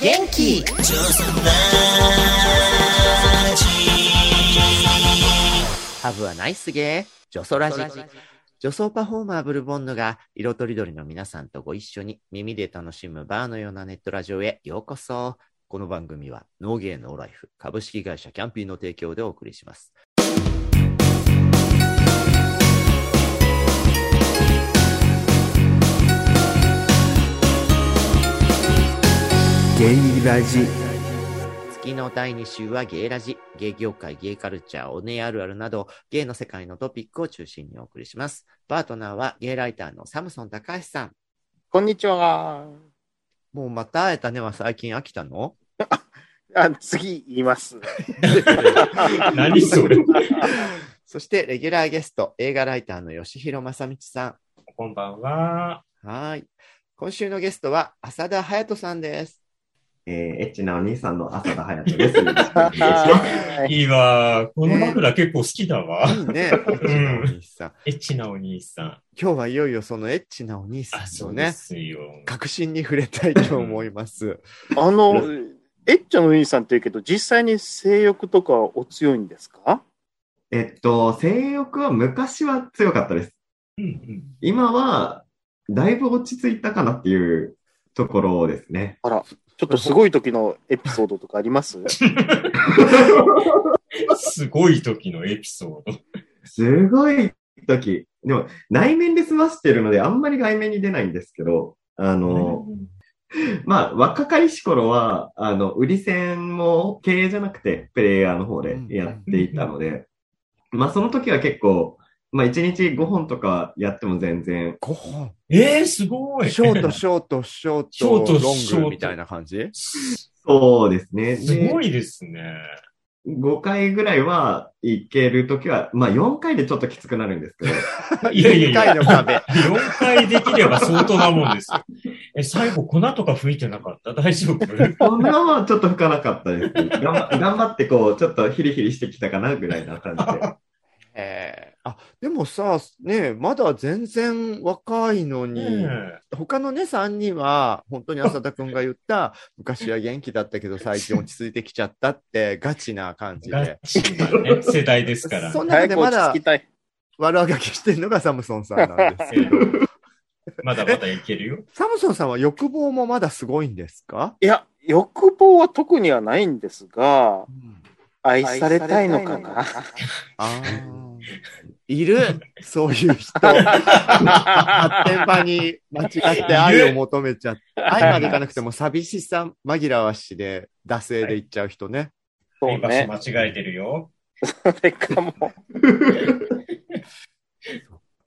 元気。ジョスラジハブはナイスゲー、ジョソラジ。女装パフォーマーブルボンヌが色とりどりの皆さんとご一緒に耳で楽しむバーのようなネットラジオへようこそ。この番組はノーゲーノーライフ株式会社キャンピーの提供でお送りします。ゲイラジ月の第2週はゲイラジ、ゲイ業界、ゲイカルチャー、おねあるあるなど、ゲイの世界のトピックを中心にお送りします。パートナーはゲイライターのサムソン高橋さん。こんにちは。もうまた会えたねは最近飽きたの？あ次言います。何それ そして、レギュラーゲスト、映画ライターの吉弘正道さこんばんは。ん。はい。今週のゲストは、浅田隼人さんです。えー、エッチなお兄さんの浅田隼人です。よろしくお願いします。いいわ。この枕結構好きだわ。いいね、エッチなお兄さん。エッチなお兄さん。今日はいよいよそのエッチなお兄さあ、んのね。確信に触れたいと思います。あの、エッチャのお兄さんって言うけど、実際に性欲とかお強いんですか？えっと、性欲は昔は強かったです。うんうん。今は、だいぶ落ち着いたかなっていうところですね。あら、ちょっとすごい時のエピソードとかあります？すごい時のエピソード。すごい時。でも、内面で済ましてるので、あんまり外面に出ないんですけど、あの、まあ、若かりし頃は、あの、売り線も経営じゃなくて、プレイヤーの方でやっていたので、まあ、その時は結構、まあ、1日5本とかやっても全然、5本。えー、すごい。ショート、ショート、ショショートート、ロショートングみたいな感じ？そうですね。すごい。いですね。5回ぐらいはいけるときは、まあ4回でちょっときつくなるんですけど、いやいやいや一回の壁。4回できれば相当なもんですよ。え、最後粉とか吹いてなかった？大丈夫？こんなはちょっと吹かなかったです。頑張頑張ってこう、ちょっとヒリヒリしてきたかなぐらいな感じで。えーあ、でもさ、ねまだ全然若いのに、ね他のね、3人は、本当に 浅田くんが言った、昔は元気だったけど最近落ち着いてきちゃったって、ガチな感じガで。世代ですから。そんな中でまだ。悪あがきしてるのがサムソンさんなんですけど、まだまだいけるよ。サムソンさんは欲望もまだすごいんですか、いや、欲望は特にはないんですが、愛されたいのかな。ああ。いるそういう人。発展場に間違って愛を求めちゃって、愛までいかなくても寂しさ紛らわしで、惰性で言っちゃう人ね。そう場ね。所間違えてるよ。それかも。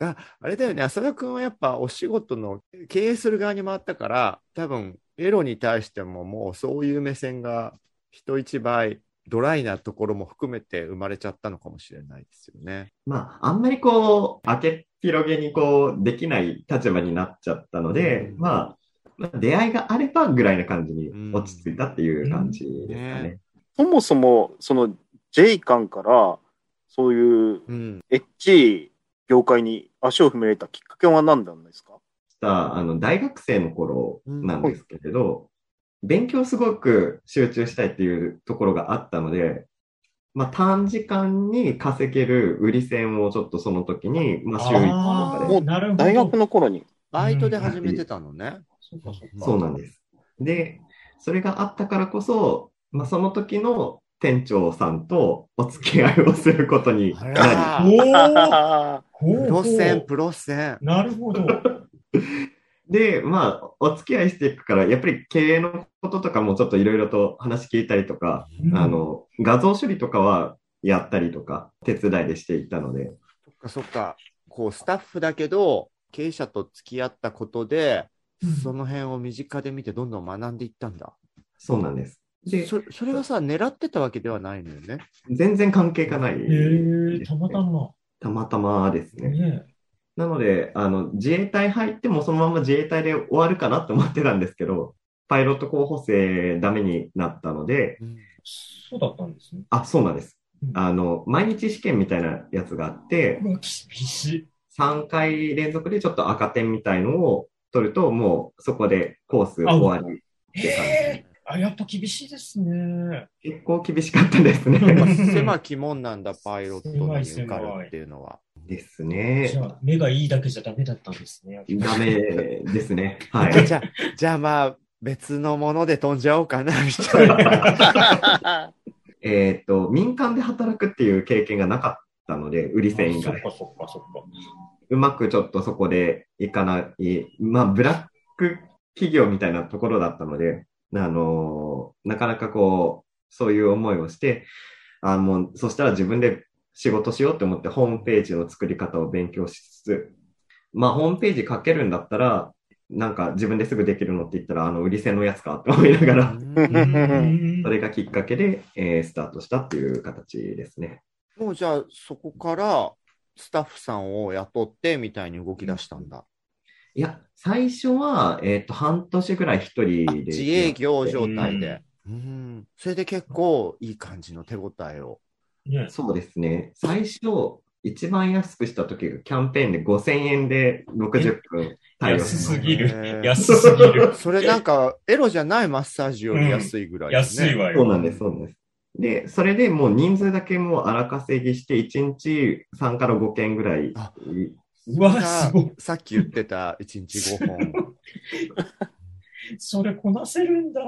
ああれだよね、浅田くんはやっぱお仕事の経営する側に回ったから、多分エロに対してももうそういう目線が人一倍ドライなところも含めて生まれちゃったのかもしれないですよね。まあ、あんまりこう、明けっ広げにこう、できない立場になっちゃったので、うんまあ、まあ出会いがあればぐらいな感じに落ち着いたっていう感じですかうんねね。そもそも、その、J 館から、そういううん。エッチい業界に足を踏み入れたきっかけは何なんですか？したあの大学生の頃なんですけれど、勉強すごく集中したいっていうところがあったので、まあ、短時間に稼げる売り線をちょっとその時に、まあ、週1とかで。大学の頃に。バイトで始めてたのね。そうなんです。で、それがあったからこそ、まあ、その時の店長さんとお付き合いをすることにあならおーあほうほうプロ線、プロ線。なるほど。り、で、まあ、お付き合いしていくから、やっぱり経営のこととかもちょっといろいろと話聞いたりとか、あの、画像処理とかはやったりとか、手伝いでしていたので、そっかそっか。こう、スタッフだけど、経営者と付き合ったことで、うんその辺を身近で見てどんどん学んでいったんだ。そうなんです。で、そそれがさ、狙ってたわけではないのよね。全然関係がないね、え、たまたま。たまたまですね。ねなので、あの、自衛隊入ってもそのまま自衛隊で終わるかなと思ってたんですけど、パイロット候補生ダメになったので、うんそうだったんですね。あ、そうなんですうん。あの、毎日試験みたいなやつがあって、厳しい。3回連続でちょっと赤点みたいのを取ると、もうそこでコース終わりって感じ。えーあ、やっぱ厳しいですね。結構厳しかったですね。まあ狭き門なんだ、パイロットに受かるっていうのは。ですねじ。ゃあ、目がいいだけじゃダメだったんですね。ダメですね。はい。じゃあ、じゃあまあ、別のもので飛んじゃおうかな、みたいな。えっと、民間で働くっていう経験がなかったので、売り線以外。そっかそっかそっか。うまくちょっとそこでいかない、まあ、ブラック企業みたいなところだったので、あのなかなかこう、そういう思いをして、あもう、そしたら自分で仕事しようって思ってホームページの作り方を勉強しつつ、まあ、ホームページ書けるんだったら、なんか自分ですぐできるのって言ったら、あの、売り線のやつかって思いながら、うんそれがきっかけで、えースタートしたっていう形ですね。もうじゃあ、そこからスタッフさんを雇ってみたいに動き出したんだ。いや、最初は、えっ、と、半年ぐらい一人で。自営業状態で。うん。それで結構いい感じの手応えを。ねそうですね。最初、一番安くした時がキャンペーンで5000円で60分安しすぎる。安すぎる。それなんか、エロじゃないマッサージより安いぐらい、ね安いわよ。そうなんです、そうなんです。で、それでもう人数だけもう荒稼ぎして、1日3から5件ぐらい。あうわ、すごい。さっき言ってた1日5本。それこなせるんだ。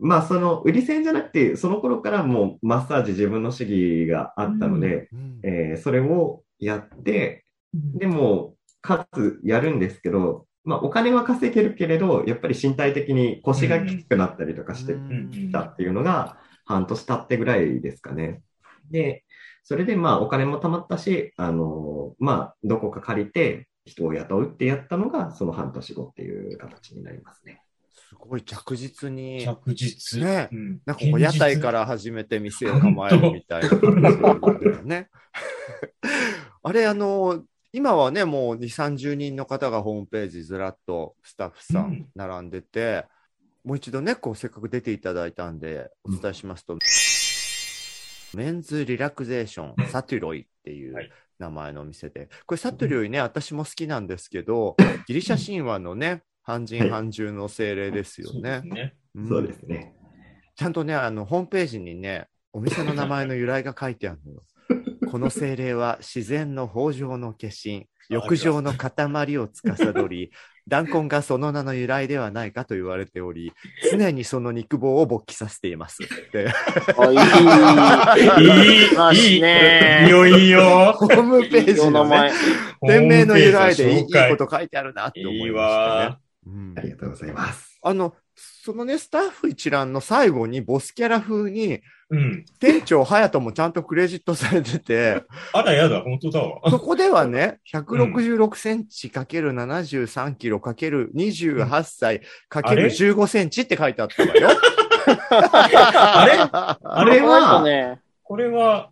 まあ、その、売り線じゃなくて、その頃からもうマッサージ自分の主義があったので、うんえーそれをやって、でも、かつやるんですけど、まあ、お金は稼げるけれど、やっぱり身体的に腰がきつくなったりとかしてうんきたっていうのが、半年経ってぐらいですかね。で、それでまあ、お金も貯まったし、あのまあ、どこか借りて人を雇うってやったのが、その半年後っていう形になりますね。すごい着実に。着実。ね。うん。なんかこう屋台から始めて店を構えるみたいな感じね。あれ、あの、今はね、もう2、30人の方がホームページずらっとスタッフさうん。ん並んでて、もう一度ね、こうせっかく出ていただいたんで、お伝えしますと、メンズリラクゼーションサトゥロイっていうはい。名前のお店で、これサトゥロイね、私も好きなんですけど、ギリシャ神話のね、半人半獣の精霊ですよそうでねす。ね。んそうですね。ちゃんとね、あの、ホームページにね、お店の名前の由来が書いてあるのよ。この精霊は自然の豊穣の化身、浴場の塊を司り、弾痕がその名の由来ではないかと言われており、常にその肉棒を勃起させていますって。あ、いい。いい、ねいいよ、いいよ。ホームペーいいジの、お名前ね、。店名の由来でいいこと書いてあるなって思いましたいいねわ。うんありがとうございます。あの、そのね、スタッフ一覧の最後にボスキャラ風に、うん。店長隼人もちゃんとクレジットされてて、あら、やだ、本当だわ。そこではね、166センチかける73キロかける28歳かける15センチって書いてあったわよ。あれ？あれは、ね、これは、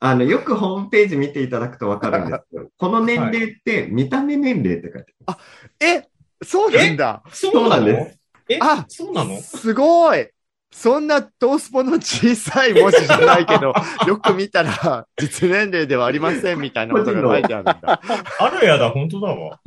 あの、よくホームページ見ていただくとわかるんですけど、この年齢って見た目年齢って書いてある。え、そうなんだ。そうなの？え、あそうなの？すごい。そんなトースポの小さい文字じゃないけど、よく見たら実年齢ではありませんみたいなことが書いてあるんだ。あら、やだ、本当だわ。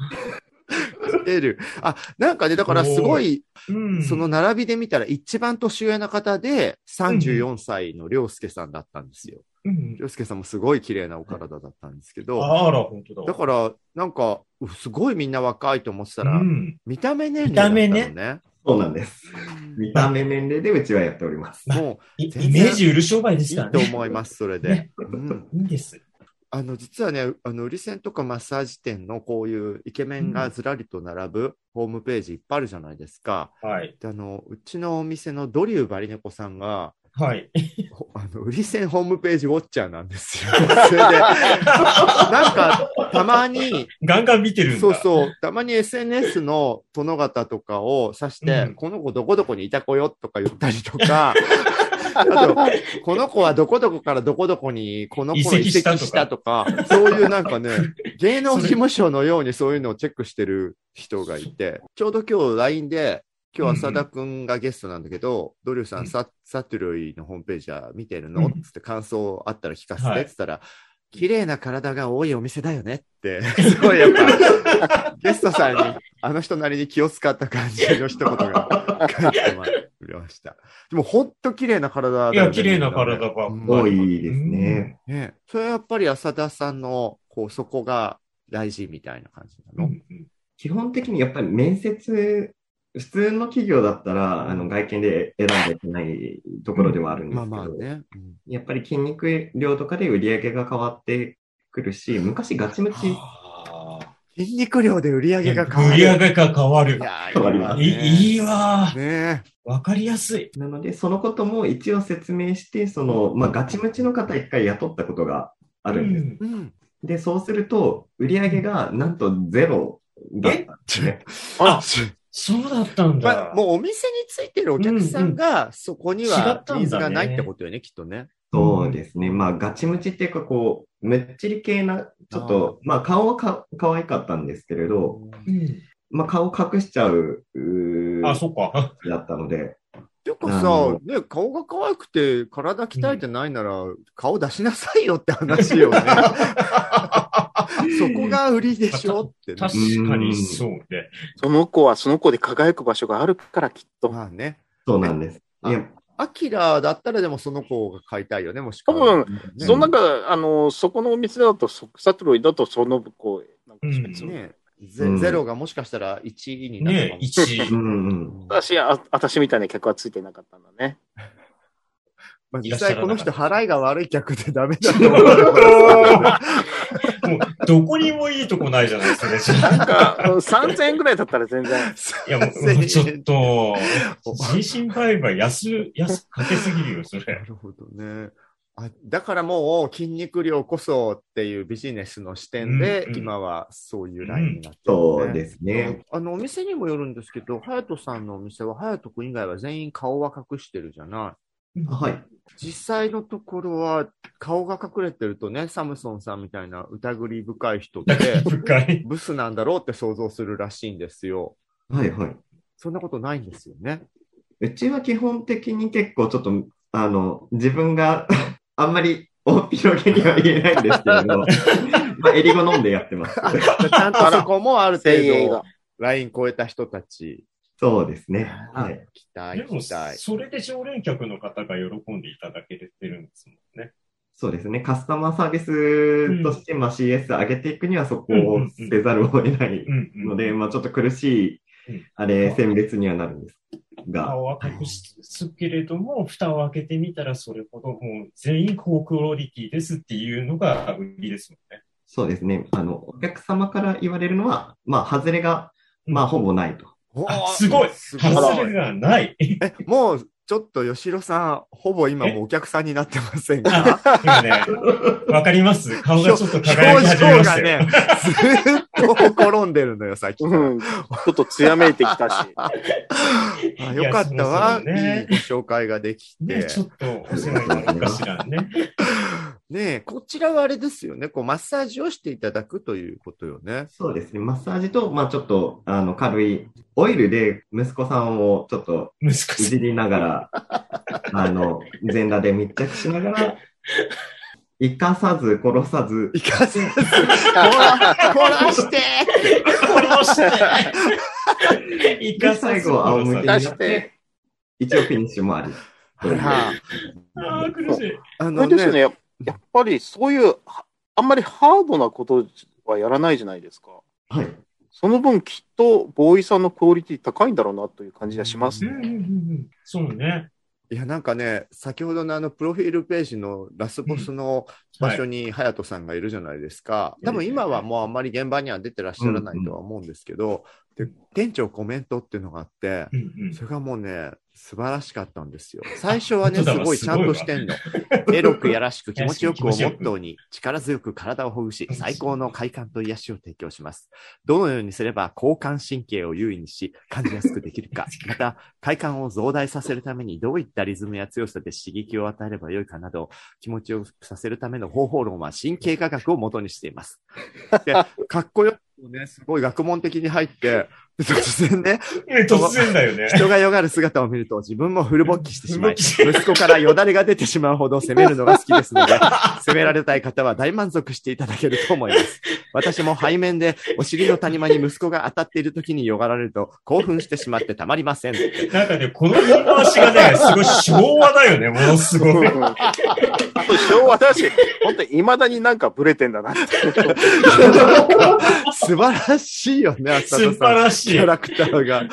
出る。あ、なんかね、だからすごい、うん。その並びで見たら一番年上の方で34歳の良介さんだったんですよ。うん、良介さんもすごい綺麗なお体だったんですけど、あら、本当だわ。だから、なんか、うすごいみんな若いと思ってたら、うん。見た目年齢だったのね。見たそうなんです。見た目年齢でうちはやっております。もい全然イメージ売る商売ういいですからね。と思います、それで。ねうんいいんです。あの、実はね、あの、売り線とかマッサージ店のこういうイケメンがずらりと並ぶホームページいっぱいあるじゃないですか。はい。で、あの、うちのお店のドリューバリネコさんが、はい。ほあの、売り線ホームページウォッチャーなんですよ。それで、なんか、たまに、ガンガン見てるんだ。そうそう、たまに SNS の殿方とかを指して、うんこの子どこどこにいた子よとか言ったりとか、あと、この子はどこどこからどこどこにこの子の移移籍したとか籍したとか、そういうなんかね、芸能事務所のようにそういうのをチェックしてる人がいて、ちょうど今日 LINE で、今日浅田くんがゲストなんだけど、ドリューさうん。ん、ササトゥルイのホームページは見てるの、うん。つって感想あったら聞かせて、はいって言ったら、綺麗な体が多いお店だよねって、すごいやっぱ、ゲストさんに、あの人なりに気を使った感じの一言が書いてまました。でも、ほんと綺麗な体だよね。いや、綺麗な体ばっかうん多いですね。ね。それはやっぱり浅田さんの、こう、そこが大事みたいな感じなの、うんうん。基本的にやっぱり面接、普通の企業だったら、あの、外見で選んでいけないところではあるんですまあけど、まあね。やっぱり筋肉量とかで売り上げが変わってくるし、昔ガチムチ、あ筋肉量で売り上げがー変わる。売り上げが変わるい。や変わりますいいわねいいいわねわかりやすい。なので、そのことも一応説明して、その、まあ、ガチムチの方一回雇ったことがあるんです。うんうん。で、そうすると、売り上げがなんとゼロだったんですね。あ、そうだったんまだ。あ、もうお店についてるお客さんが、そこに違はったんだねニーズがないってことよね、きっとね。そうですね。まあ、ガチムチっていうか、こう、むっちり系な、ちょっと、まあ、顔はか可愛かったんですけれど、うんまあ、顔隠しちゃう、うーあ、そっか。だったので、ていうかさね、顔が可愛くて体鍛えてないなら、顔出しなさいよって話よね。そこが売りでしょってね。確かにそうね。その子はその子で輝く場所があるからきっと。まあね。そうなんです。あいや、アキラだったらでもその子が買いたいよね、もしく多は。分、ねその中、あの、そこのお店だと、そサトロイだとその子、なんかうんねゼうんゼロがもしかしたら1位になるねかも一うんうん。私、あ私みたいな客はついてなかったんだね。まあ、実際この人払いが悪い客でダメだと思う もう、どこにもいいとこないじゃないですか、ね。なんか、うん3000円ぐらいだったら全然。いや、もう、ちょっと、人身売買安、安、かけすぎるよ、そなれ。るほどね。あだからもう筋肉量こそっていうビジネスの視点で、うんうん今はそういうラインになってる、ねそうですね。あの、お店にもよるんですけど、隼人さんのお店は、隼人君以外は全員顔は隠してるじゃない。はい。実際のところは、顔が隠れてるとね、サムソンさんみたいな疑り深い人って。ブスなんだろうって想像するらしいんですよ。はいはい。そんなことないんですよね。うちは基本的に結構ちょっと、あの、自分が あんまり大広げには言えないんですけれど、まあ、エリゴ飲んでやってます。ちゃんとそこもある程度。ライン超えた人たち。そうですね。はい。期待。それで常連客の方が喜んでいただけてるんですもんね。そうですね。カスタマーサービスとして、まあ、CS 上げていくにはそこをせざるを得ない。ので、まあ、ちょっと苦しいうん、あれ、選別にはなるんですが、顔は隠すけれども、蓋を開けてみたらそれほどもう全員高クオリティですっていうのが売りですもんね。そうですね。あの、お客様から言われるのは、まあ、外れが、まあ、ほぼないと。おー。あすごい。すごい。外れがない。え、もう、ちょっと吉野さん、ほぼ今もうお客さんになってませんか？あ、今ね、わかります。顔がちょっと輝き始めましたよ。表情がね、ずーっとほころんでるのよ、さっき。うん。ちょっと艶めいてきたし。あよかったわ、いやそうそうねいいご紹介ができて。ね、ちょっとお世話になるかしらね。ねえ、こちらはあれですよね、こう、マッサージをしていただくということよね。そうですね。マッサージと、まあ、ちょっと、あの、軽い、オイルで息子さんをちょっとい。じりながら、あの、全裸で密着しながら、生かさず殺さず、いかせず、こら、こらして殺して生でかさず最後、仰向けにしてて、一応フィニッシュもあり。あら、あー苦しい。あのそれですね、ね、ややっぱりそういう、はあんまりハードなことはやらないじゃないですか。はい。その分きっと、ボーイさんのクオリティ高いんだろうなという感じがしますね。うんうんうんうんそうね。いや、なんかね、先ほどのあの、プロフィールページのラスボスの場所に隼人さんがいるじゃないですか。多分今はもうあんまり現場には出てらっしゃらないとは思うんですけど、で、店長コメントっていうのがあって、うんうんそれがもうね、素晴らしかったんですよ。最初はね、すごいちゃんとしてんの。エロくやらしく気持ちよくをモットーに力強く体をほぐし、最高の快感と癒しを提供します。どのようにすれば交感神経を優位にし、感じやすくできるか。また、快感を増大させるためにどういったリズムや強さで刺激を与えればよいかなど、気持ちよくさせるための方法論は神経科学を元にしています。で、かっこよくね、すごい学問的に入って、突然ね、え 突然だよね。人がよがる姿を見ると自分もフル勃起してしまい、息子からよだれが出てしまうほど責めるのが好きですので、責められたい方は大満足していただけると思います。私も背面でお尻の谷間に息子が当たっている時によがられると興奮してしまってたまりません。なんかね、この言い回しがね、すごい昭和だよね、ものすごい。あと昭和だし、本当に未だになんかブレてんだなって。素晴らしいよね、浅素晴田さん。らしい。ねキャラクターが。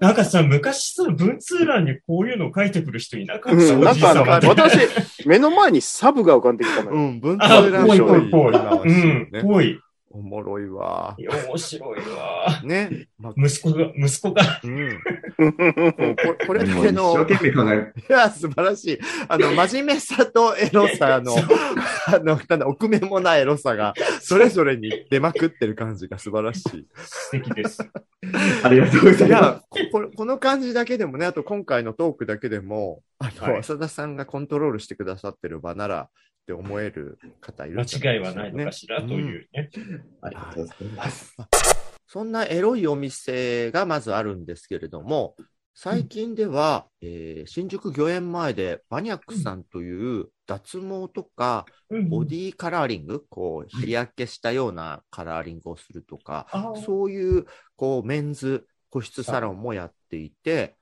なんかさ、昔さ、文通欄にこういうの書いてくる人いなかった、うん、なんか私、目の前にサブが浮かんできたのよ。うん、文通あ、欄ぽいぽいぽい。うん、ね。ぽい。おもろいわ。面白いわ。ね。まあ息子が、息子が、うん。こここれだけ一の、生懸命考える。いや、素晴らしい。あの、真面目さとエロさの、あの、なんだ、奥目もないエロさが、それぞれに出まくってる感じが素晴らしい。素敵です。ありがとうございまいや、こここの感じだけでもね、あと今回のトークだけでも、あの、はい浅田さんがコントロールしてくださってる場ならって思える方いるんじゃ間違いはでしょうないのかしら、というね。す。ありがとうございます。そんなエロいお店がまずあるんですけれども、最近では、えー新宿御苑前でバニャックさんという脱毛とかうんボディカラーリング、こう日焼けしたようなカラーリングをするとか、そういうこうメンズ個室サロンもやっていて、で、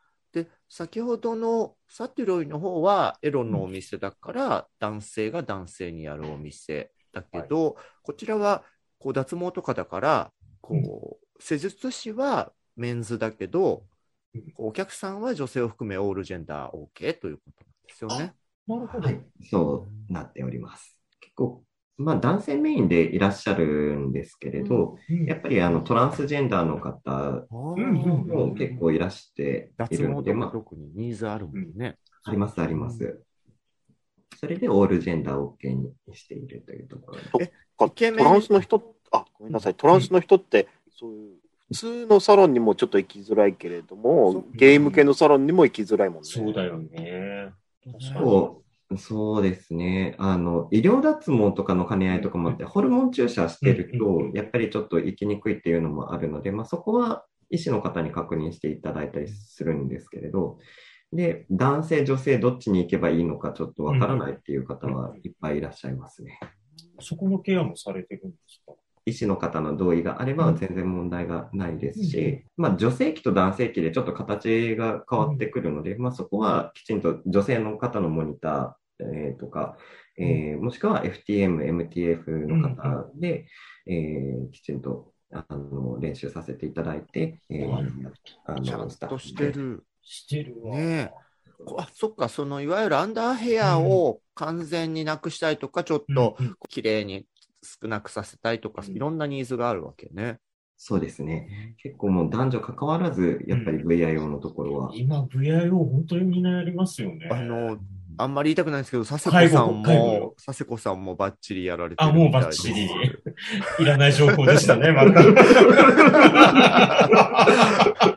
先ほどのサティロイの方はエロのお店だから、男性が男性にやるお店だけど、こちらはこう脱毛とかだから、こう、施術師はメンズだけどお客さんは女性を含めオールジェンダー OK ということなんですよね。なるほど。はい、そうなっております。結構、まあ男性メインでいらっしゃるんですけれど、うんやっぱりあのトランスジェンダーの方も結構いらしているので、まあ、か特にニーズあるもんね。ありますあります。それでオールジェンダーを OK にしているというところで。イケメントランスの人、あ、ごめんなさい、トランスの人って、そういう、普通のサロンにもちょっと行きづらいけれども、ゲーム系のサロンにも行きづらいもんね。そうだよね。そうそうですね。あの、医療脱毛とかの兼ね合いとかもあって、ホルモン注射してるうんと、やっぱりちょっと行きにくいっていうのもあるので、まあそこは医師の方に確認していただいたりするんですけれど、で、男性、女性どっちに行けばいいのかちょっとわからないっていう方はいっぱいいらっしゃいますね。そこのケアもされてるんですか？医師の方の同意があれば全然問題がないですし、まあ女性器と男性器でちょっと形が変わってくるので、まあそこはきちんと女性の方のモニター、えーとか、えーもしくは FTM、MTF の方で、えーきちんとあの練習させていただいて、えーあちゃんのスタッフとしてる。してるわ。ねこあそっか、そのいわゆるアンダーヘアを完全になくしたいとか、ちょっとうんうん。綺麗に少なくさせたいとか、うん。いろんなニーズがあるわけね。そうですね。結構もう男女関わらず、やっぱり VIO のところは、今、VIO 本当にみんなやりますよね。あの、あんまり言いたくないんですけど、佐世子さんも、佐世子さんもバッチリやられてるあ、もうバッチリ。いらない情報でしたね、また。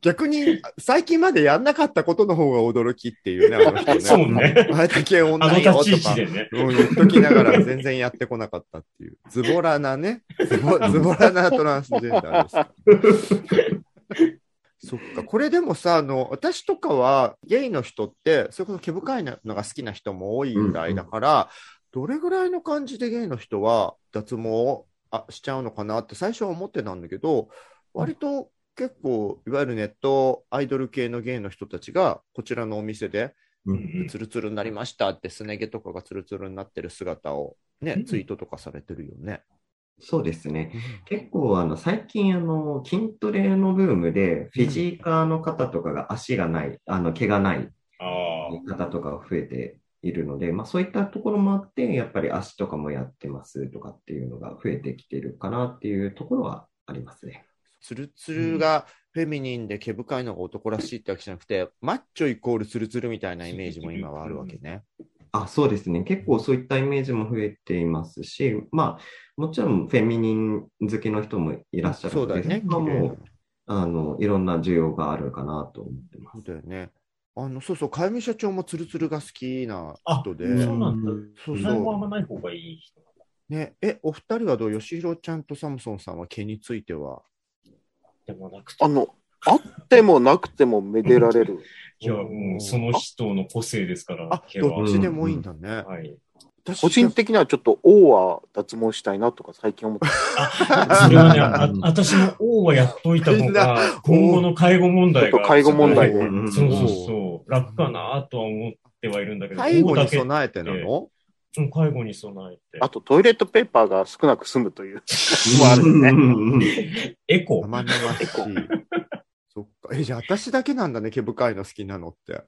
逆に、最近までやんなかったことの方が驚きっていうね、あの人ね。そうね。あれだけ女よとかね。うん、言っときながら全然やってこなかったっていう。ズボラなね。ズボ ズボラなトランスジェンダーです。そっか。これでもさ、あの、私とかはゲイの人って、それこそ毛深いのが好きな人も多いぐらいだから、どれぐらいの感じでゲイの人は脱毛をあしちゃうのかなって最初は思ってたんだけど、割と結構、いわゆるネットアイドル系のゲイの人たちが、こちらのお店で、うんツルツルになりましたって、すね毛とかがツルツルになってる姿をね、うんツイートとかされてるよね。そうですね。結構あの最近あの筋トレのブームでフィジーカーの方とかが足がない、あの毛がないあ方とかが増えているので、まあそういったところもあって、やっぱり足とかもやってますとかっていうのが増えてきてるかなっていうところはありますね。ツルツルがフェミニンで毛深いのが男らしいってわけじゃなくて、マッチョイコールツルツルみたいなイメージも今はあるわけね。あ、そうですね。結構そういったイメージも増えていますし、まあもちろんフェミニン好きの人もいらっしゃるので、そうだよね。そもうあのいろんな需要があるかなと思ってまそうす。だよね。あの、そうそう、かゆみ社長もツルツルが好きなあ。人で。あ、そうなんだ。そう才能あんそまない方がいい人。ね、え、お二人はどう？吉弘ちゃんとサムソンさんは毛については？でもなくてあ。の、あってもなくてもめでられる。いや、もうその人の個性ですから、あ、どっちでもいいんだね。はい。私個人的にはちょっと王は脱毛したいなとか最近思ってあ、それはね、あ私も王はやっといた方が、今後の介護問題が。ちょっと介護問題でうんそうそうそう。楽かなとは思ってはいるんだけど、介護に備えてなの？うん介護に備えて。あとトイレットペーパーが少なく済むというのもあるよね。ね。エコ。生々しい。そっか。え、じゃあ私だけなんだね、毛深いの好きなのって。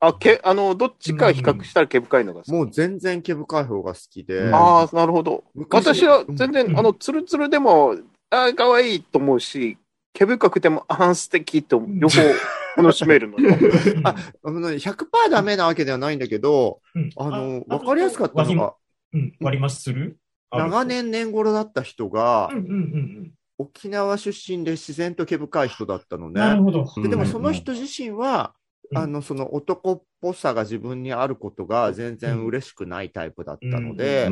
あ、け、あの、どっちか比較したら毛深いのが好き。もう全然毛深い方が好きで。うんああ、なるほど。昔私は全然、うんあの、ツルツルでも、ああ、可愛いと思うし、毛深くても、ああ、素敵と、両方 楽しめるので。ああのね100%ダメなわけではないんだけど、うんあの、わかりやすかったのが、うん、割り増しする？長。年年頃だった人がうん、うんうん沖縄出身で自然と毛深い人だったのうん。なるね。ほど。ででもその人自身は、うんあの、その男っぽさが自分にあることが全然嬉しくないタイプだったので、あ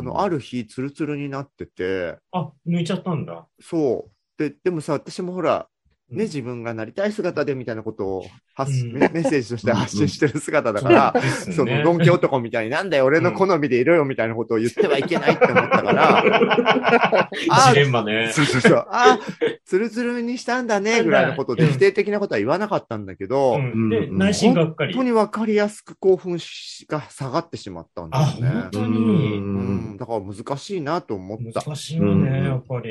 の、ある。る日、ツルツルになってて、あ、抜いちゃったんだ。そう。で、でもさ、私もほら、ね、うん自分がなりたい姿でみたいなことを発、うんメ メッセージとして発信してる姿だから、そうですねその、ドンキ男みたいになんだよ、俺の好みでいろよみたいなことを言ってはいけないって思ったから、あジレンマね。そうそうそう、あツルツルにしたんだね、ぐらいのことでうん否定的なことは言わなかったんだけど、うんで、うん内心がっかり本当。にわかりやすく興奮しが下がってしまったんだよあ、ね本。当に。ん、だから難しいなと思った。難しいようんね、やっぱり。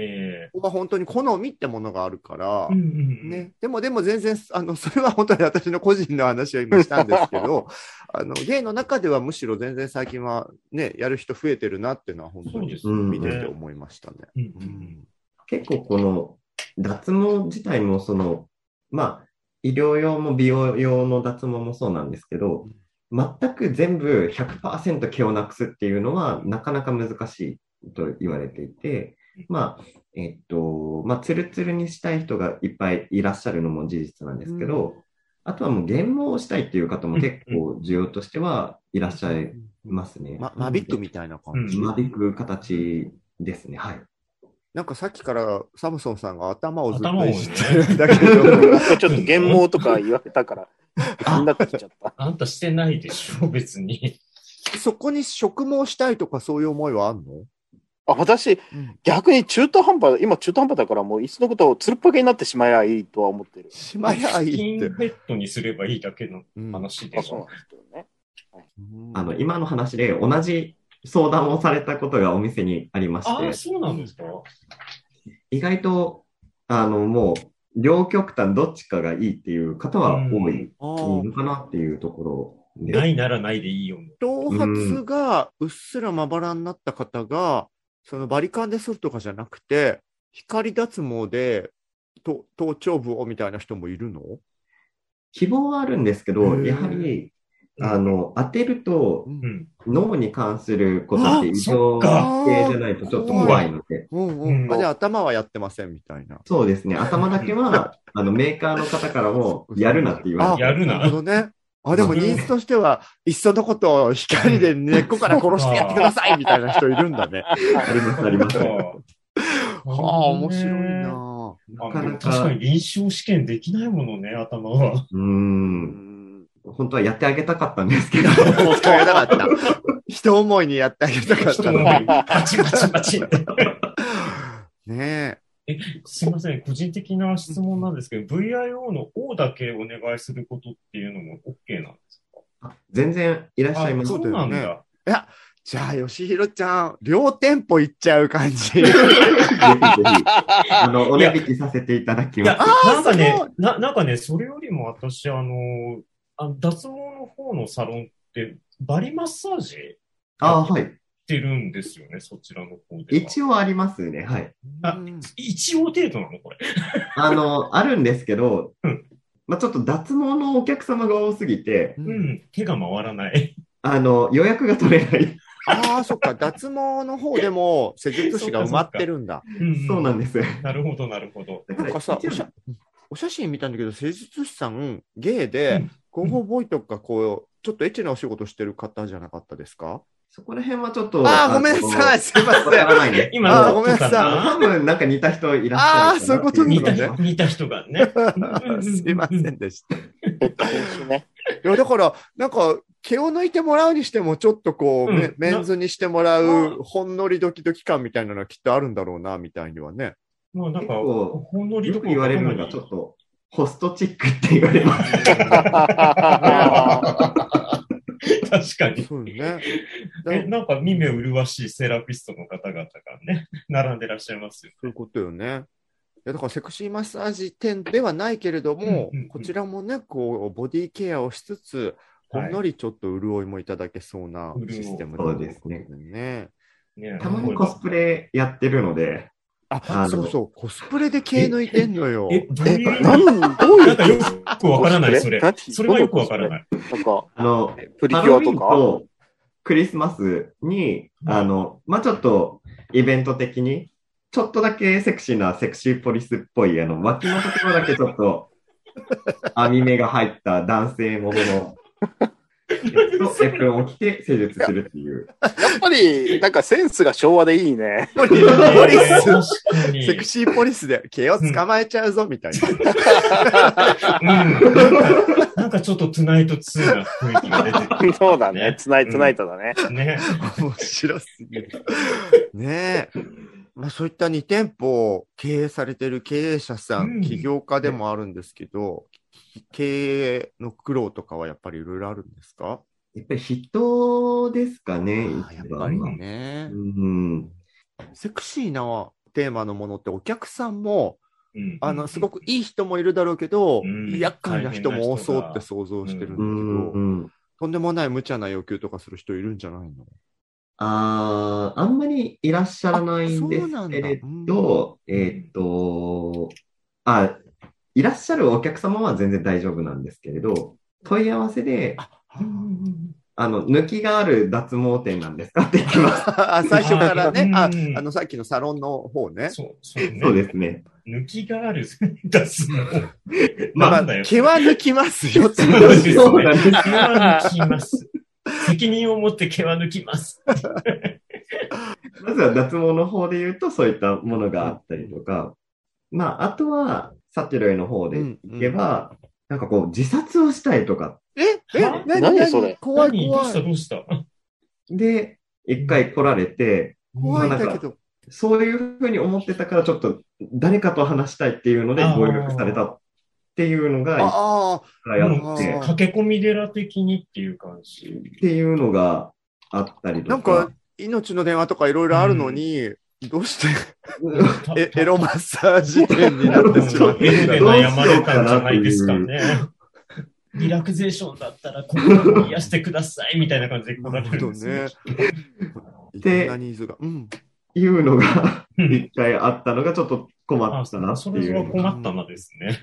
ここが本当に好みってものがあるから、うん。ね、でも、でも全然、あの、それは本当に私の個人の話を今したんですけど、あの、ゲイの中ではむしろ全然最近はね、やる人増えてるなっていうのは本当にそうですうん見てて思いましたね。うん結構この脱毛自体もその、まあ、医療用も美容用の脱毛もそうなんですけど、全く全部100%毛をなくすっていうのはなかなか難しいと言われていて、まあ、えっと、まあ、ツルツルにしたい人がいっぱいいらっしゃるのも事実なんですけど、あとはもう減毛をしたいっていう方も結構需要としてはいらっしゃいますね。ま、間引くみたいな感じ。うん間引く形ですね。はい。なんかさっきからサムソンさんが頭をずっと頭をねいじってるんだけど、なんかちょっと減毛とか言われたから、気になってきちゃった。あんたしてないでしょ、別に。そこに植毛したいとかそういう思いはあんの？あ、私、逆に中途半端、今中途半端だからもういっそのことをつるっぱげになってしまえばいいとは思ってる。しまやいスキいってン。ヘッドにすればいいだけのうん話であ、そうなんですけどね。あの、今の話で同じ相談をされたことがお店にありまああ、して、そうなんですか。意外と、あの、もう、両極端どっちかがいいっていう方は多いのかなっていうところで。ないならないでいいよ。頭髪がうっすらまばらになった方が、そのバリカンでするとかじゃなくて、光脱毛でと頭頂部をみたいな人もいるの？希望はあるんですけど、やはり、あの、当てると。脳に関することって異常系じゃないとちょっと怖いので、うん。ううん。ん、あじゃあ頭はやってませんみたいな。そうですね、頭だけは、あの、メーカーの方からも、やるなって言われて。やるななるほどね。あ、でもニーズとしては、いっそのことを光で根っこから殺してやってくださいみたいな人いるんだね。あります、あります。はあ、面白いなあなかなか確かに臨床試験できないものね、頭は。うんん。本当はやってあげたかったんですけど。使えなかった。人思いにやってあげたかったのに。バチバチバチって。ねすいません、個人的な質問なんですけど、VIO の O だけお願いすることっていうのも OK なんですか？全然いらっしゃいます。そうなんだ。え。いや、じゃあ、よしひろちゃん、両店舗行っちゃう感じ。ぜひぜひ、あの、お値引きさせていただきいやます。、なんかねな、なんかね、それよりも私、あの、あの脱毛の方のサロンって、バリマッサージ？しあはい。てるんですよね、そちらの方では。一応ありますね。はい。あうん一応程度なのこれ？あの、あるんですけどうん、まあちょっと脱毛のお客様が多すぎて、ううんん、手が回らない。あの、予約が取れない。ああ、そっか、脱毛の方でも施術師が埋まってるんだ。そうなんです。なるほど、なるほど。だなんかさ、おしゃお写真見たんだけど、施術師さん、ゲイうでん、広報ボーイとか、こう、ちょっとエッチなお仕事してる方じゃなかったですか？そこら辺はちょっと。ああ、ごめんなさい。すいません。ね。今ごめんなさい多分なんか似た人いらっしゃるあーそういうこと似た似た人がね。すいませんでした。い。や、だから、なんか、毛を抜いてもらうにしても、ちょっとこう、うんメメンズにしてもらなう、ほんのりドキドキ感みたいなのはきっとあるんだろうな、みたいにはね。まあなんか、ほんのりとよく言われるのがちょっと、ホストチックって言われます。確かに。そうね。え、なんか、見目麗しいセラピストの方々がね、並んでらっしゃいますよ。そういうことよね。いやだからセクシーマッサージ店ではないけれども、うんうんうんこちらもね、こう、ボディケアをしつつ、ほんのりちょっと潤いもいただけそうなシステムそうですねね。ねたまにコスプレやってるので、あ、そうそう、コスプレで毛抜いてんのよ。え、どういうなん、どういうなんかよくわからない、それ。何それはよくわからない。なんか、あの、プリキハロウィンュアとか。とクリスマスに、あの、まあ、ちょっとイベント的に、ちょっとだけセクシーなセクシーポリスっぽい、あの、脇のところだけちょっと、網目が入った男性ものの、えっとエプロンを着て施術するっていう。やっぱり、なんかセンスが昭和でいいね。ポリス。セクシーポリスで毛を捕まえちゃうぞ、みたいな。うん。なんかちょっとトゥナイト2な雰囲気が出てくそうだねね。ツナイトナイトだね。るね。面白すぎる。ねえ。まあそういった2店舗を経営されてる経営者さん、うん起業家でもあるんですけど、経営の苦労とかはやっぱりいろいろあるんですか？やっぱり人ですかね、やっぱりね。うん。セクシーなテーマのものってお客さんも、うん。あの、すごくいい人もいるだろうけど、うん。厄介な人も多そうって想像してるんだけど、うんうんとんでもない無茶な要求とかする人いるんじゃないの？ああ、あんまりいらっしゃらないんですあそうなんだ。けれど、えーっと、あ、いらっしゃるお客様は全然大丈夫なんですけれど、問い合わせで、あの、抜きがある脱毛店なんですかって聞きます。あ最初からね、あうんあの、さっきのサロンの方ね。そう、そうね。そうですね。抜きがある出すの。まあ、なんだよ。毛は抜きますよってそうですね。そうなんです毛は抜きます。責任を持って毛は抜きます。まずは脱毛の方で言うと、そういったものがあったりとか、まあ、あとは、サティロイの方でいけば、なんかこう、自殺をしたいとか、ええは何何それ？怖い何？どうした？怖い。どうした？で、一回来られて、怖いんだけど。そういうふうに思ってたから、ちょっと誰かと話したいっていうので、あー。ご予約されたっていうのが、一ああ、って、駆け込み寺的にっていう感じ。っていうのがあったりとなんか、命の電話とかいろいろあるのに、どうして？えエロマッサージ店になってしまっエロでてるんだろう悩まれたんじゃないですかね。リラクゼーションだったら心を癒してくださいみたいな感じで来られるんですね。でいろんなニーズが。うん。いうのがうん一回あったのがちょっと困あったなってそれはいうのが。困ったなですね。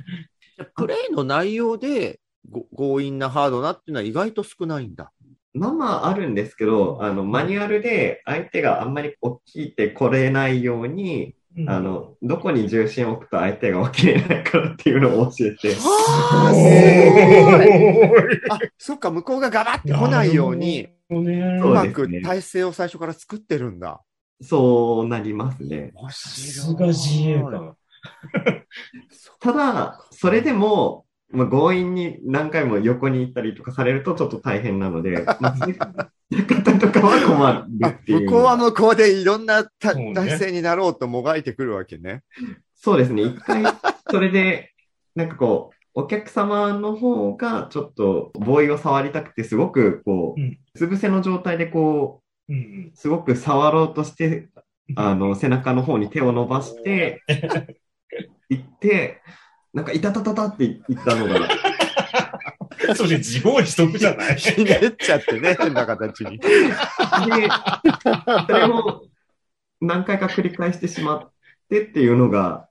プレイの内容でご強引なハードなっていうのは意外と少ないんだ。まあまああるんですけど、あの、マニュアルで相手があんまり起きてこれないように、うんあの、どこに重心を置くと相手が起きれないからっていうのを教えて、はあ、すすごい。ごい。あ、そっか、向こうがガバって来ないように。うそうまくですね体勢を最初から作ってるんだ。そうなりますね。面さすが自衛官。ただ、それでも、まあ、強引に何回も横に行ったりとかされるとちょっと大変なので、ま方とかは困るあっていう。向こうは向こうでいろんな体勢になろうともがいてくるわけね。そうですね。一回、それで、なんかこう、お客様の方がちょっとボーイを触りたくて、すごくこうんう、つぶせの状態でこうんう、すごく触ろうとして、あの、背中の方に手を伸ばして、行って、なんか、いたたたたって言ったのが、うん。それ自業自得じゃない？ひねっちゃってね、変な形に。で、それを何回か繰り返してしまってっていうのが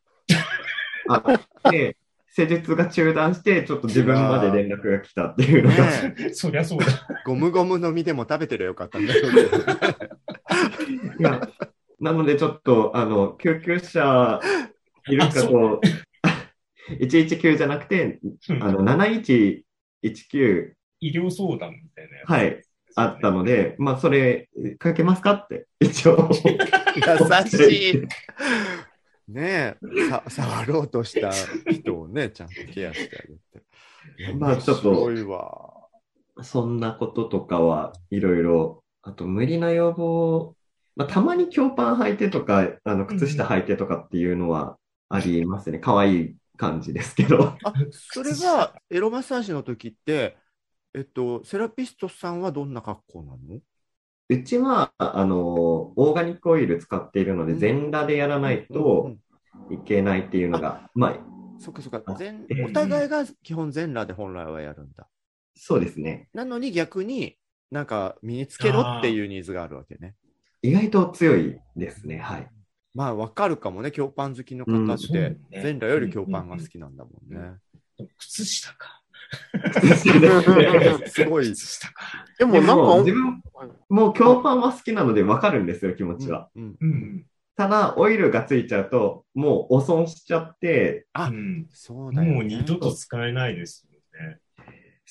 あって、施術が中断して、ちょっと自分まで連絡が来たっていうのが、ねえそりゃそうだ。ゴムゴムの実でも食べてりゃよかったんだけどね。いやなのでちょっと、あの、救急車いるかと、119じゃなくて、あの、7119、医療相談みたいなやつ。はい、あったので、まあ、それ、かけますかって、一応。優しい。ねえ、さ、触ろうとした人をね、ちゃんとケアしてあげて。まあちょっと。そんなこととかはいろいろ、あと無理な要望、まあ、たまに強パン履いてとか、あの、靴下履いてとかっていうのはありますね。可愛い感じですけど。あ、それが エロマッサージの時って、えっと、セラピストさんはどんな格好なの？うちは、あの、オーガニックオイル使っているので、うん全裸でやらないうんといけないっていうのが、まあ、そっかそっかお互いが基本全裸で本来はやるんだ。そうですね。なのに逆になんか身につけろっていうニーズがあるわけね。意外と強いですね。はい。まあわかるかもね、強パン好きの方うんって、全裸より強パンが好きなんだもんね。靴下か。すごい。靴下か。でもでなんか、も自分もう強パンは好きなので分かるんですよ、気持ちは。ただ、オイルがついちゃうと、もうお損しちゃって、あうんそうだ。もう二度と使えないです。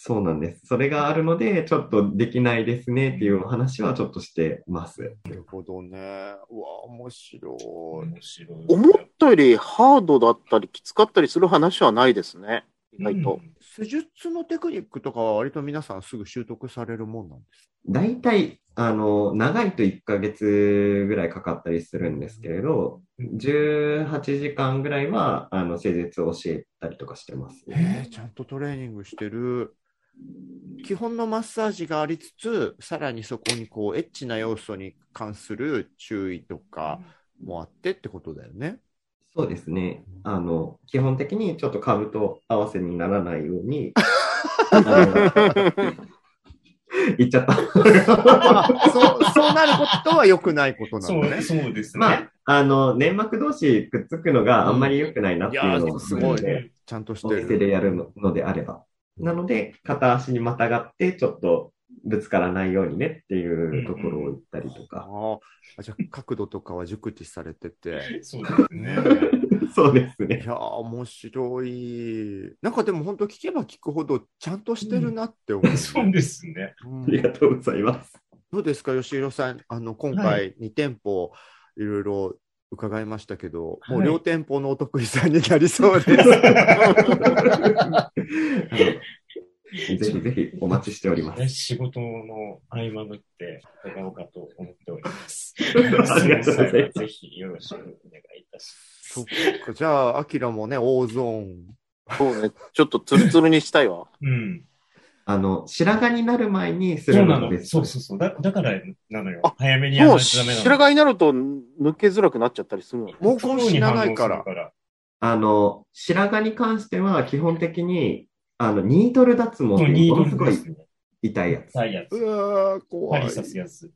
そうなんです。それがあるので、ちょっとできないですねっていうお話はちょっとしてます。なるほどね。うわ、面白い。面白い。思ったよりハードだったりきつかったりする話はないですね。意外と。施術のテクニックとかは割と皆さんすぐ習得されるもんなんです大体、あの、長いと1ヶ月ぐらいかかったりするんですけれど、18時間ぐらいは、あの、施術を教えたりとかしてます。へえ、ちゃんとトレーニングしてる。基本のマッサージがありつつ、さらにそこにこう、エッチな要素に関する注意とかもあってってことだよね。そうですね。あの、基本的にちょっと株と合わせにならないように、あの言っちゃった。あ そう、そうなることは良くないことなそうのね。そうですね。まあ、あの、粘膜同士くっつくのがあんまり良くないなっていうのを、すごい。ちゃんとしおてる。店でやるののであれば。なので、片足にまたがって、ちょっとぶつからないようにねっていうところを言ったりとか。ああ、じゃあ角度とかは熟知されてて。そうですね。そうですいね。やー、面白い。なんかでも本当聞けば聞くほどちゃんとしてるなって思う、そうですね。うんありがとうございます。どうですか、吉弘さん。あの、今は回2店舗いろいろ伺いましたけど、もうはい両店舗のお得意さんになりそうです。ぜひぜひお待ちしております。ね仕事の合間縫って伺おうかと思っております。ありがとうございますぜひよろしくお願いいたしそっか、じゃあ、アキラもね、大ゾーン。そうね。ちょっとツルツルにしたいわ。ます。うん。あの、白髪になる前にすそうなの。るのがベストそうそうそう。だだからなのよあ。早めにやらないとダメなの。白髪になると抜けづらくなっちゃったりするの？毛根死なないから。ら。あの、白髪に関しては基本的に、あの、ニードル脱毛ってニードいうものすごい。痛いやつ。痛いやつ。うわー、怖い。針刺すやつ。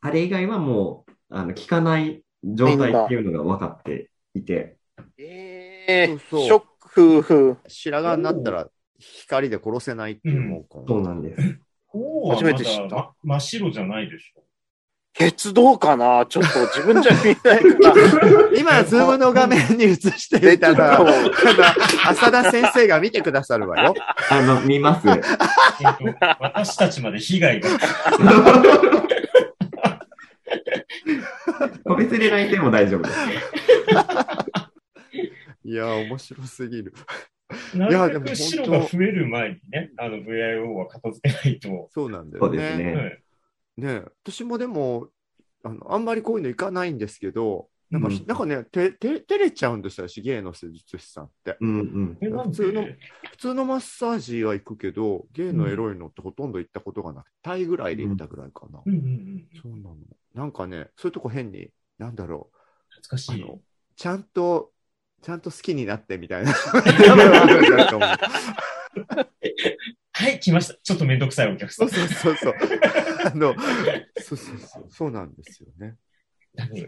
あれ以外はもう、あの、効かない状態っていうのが分かっていて、えそうそうショック。白髪になったら光で殺せないっていう毛根。そうなんです。初めて知った真っ白じゃないでしょ。鉄道かな？ちょっと自分じゃ見えないから。今、ズームの画面に映してみたら、浅田先生が見てくださるわよ。あの、見ます。えっと、私たちまで被害が。個別で泣いても大丈夫です。いやー、面白すぎる。なるべやでもく白が増える前にね、あの VIO は片付けないと。そうなんだよねはいね私もでもあの、あんまりこういうのいかないんですけど、なんか、うんなんかね、てて照れちゃうんですよ、私芸の施術師さんって。うんうん。普通ので普通のマッサージは行くけど、芸のエロいのってほとんど行ったことがなくて、タイぐらいで行ったぐらいかな。うんうんうん。そうなの。なんかね、そういうとこ変に、なんだろう、懐かしい。ちゃんと、ちゃんと好きになってみたいな。はい、来ました。ちょっとめんどくさいお客さ。そうんそうそうそう。あの、そうそうそう、そうなんですよね。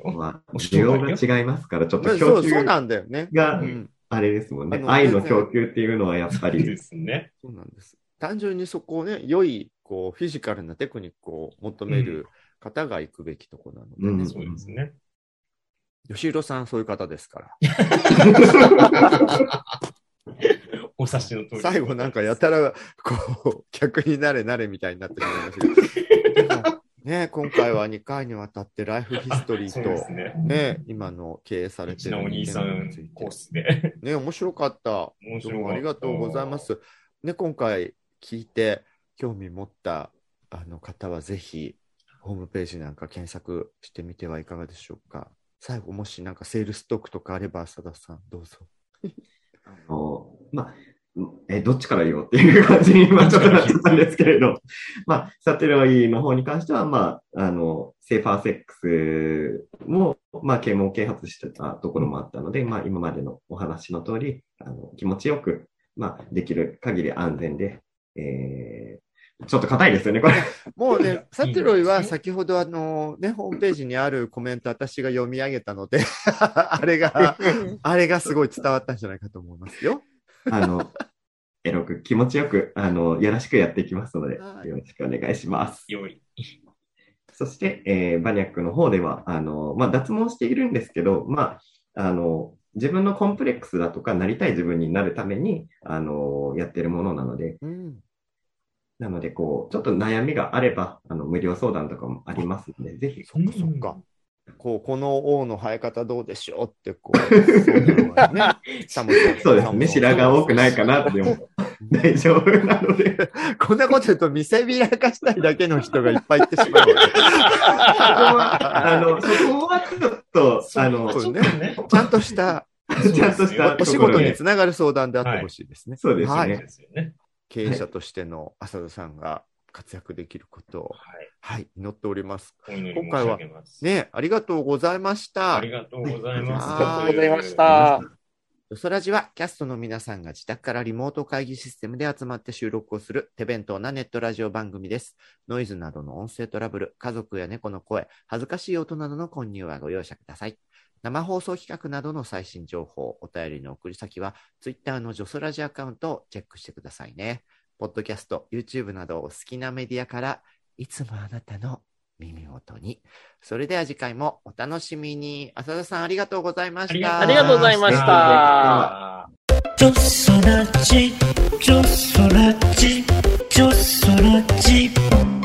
まあ、需要が違いますから、ちょっとそう供給そうなんだよね。がうん、あれですもんね愛の供給っていうのはやっぱりで、すね。そうなんです。単純にそこをね、良い、こう、フィジカルなテクニックを求める方が行くべきとこなのでね。うんそうですね。吉弘さん、そういう方ですから。お察しの通り。最後なんかやたら、こう、客になれなれみたいになってしまいましたけど。ね、今回は2回にわたってライフヒストリーと、すね。ね、今の経営されてるのお兄さ人間についてんコースで。ね、面白かった。面白かったどうもありがとうございます。ね、今回聞いて興味持ったあの方はぜひ、ホームページなんか検索してみてはいかがでしょうか。最後、もしなんかセールストックとかあれば、佐田さん、どうぞ。あの、まあ、え、どっちから言おうっていう感じに今ちょっとなっちゃったんですけれど、まあ、サテロイの方に関しては、まあ、あの、セーファーセックスも、まあ、啓蒙啓発してたところもあったので、まあ、今までのお話の通り、あの、気持ちよく、まあ、できる限り安全で、え、ちょっと硬いですよね、これ。もうね、サテロイは先ほどあの、ね、ホームページにあるコメント、私が読み上げたので、あれが、あれがすごい伝わったんじゃないかと思いますよ。あの、エロく気持ちよく、あの、よろしくやっていきますので、はいよろしくお願いします。よい。そして、えーバニャックの方では、あの、まあ、脱毛しているんですけど、まあ、あの、自分のコンプレックスだとか、なりたい自分になるために、あの、やってるものなので、うん。なので、こう、ちょっと悩みがあれば、あの、無料相談とかもありますので、ぜひ、そっかそっか。こう、この王の生え方どうでしょうって、こう、そうなのがね、そうですね、白髪多くないかなって、でも、大丈夫なので、こんなこと言うと見せびらかしたいだけの人がいっぱいいってしまう。そこは、あの、そこはちょっと、あの、そうね。ちゃんとしたちゃんとした お仕事につながる相談であってほしいですね。そうですね。はい。そうですよね。経営者としての浅田さんが活躍できることを、はい。はい、祈っております。お祈り申し上げます。ね、ありがとうございました。ありがとうございます。はいありがとうございました。よそらじはキャストの皆さんが自宅からリモート会議システムで集まって収録をする手弁当なネットラジオ番組です。ノイズなどの音声トラブル、家族や猫の声、恥ずかしい音などの混入はご容赦ください。生放送企画などの最新情報、お便りの送り先は、ツイッターのジョソラジアカウントをチェックしてくださいね。ポッドキャスト、YouTube などお好きなメディアから、いつもあなたの耳元に。それでは次回もお楽しみに。浅田さんありがとうございました。ありがとうございました。ジョソラジ、ジョソラジ、ジョソラジ。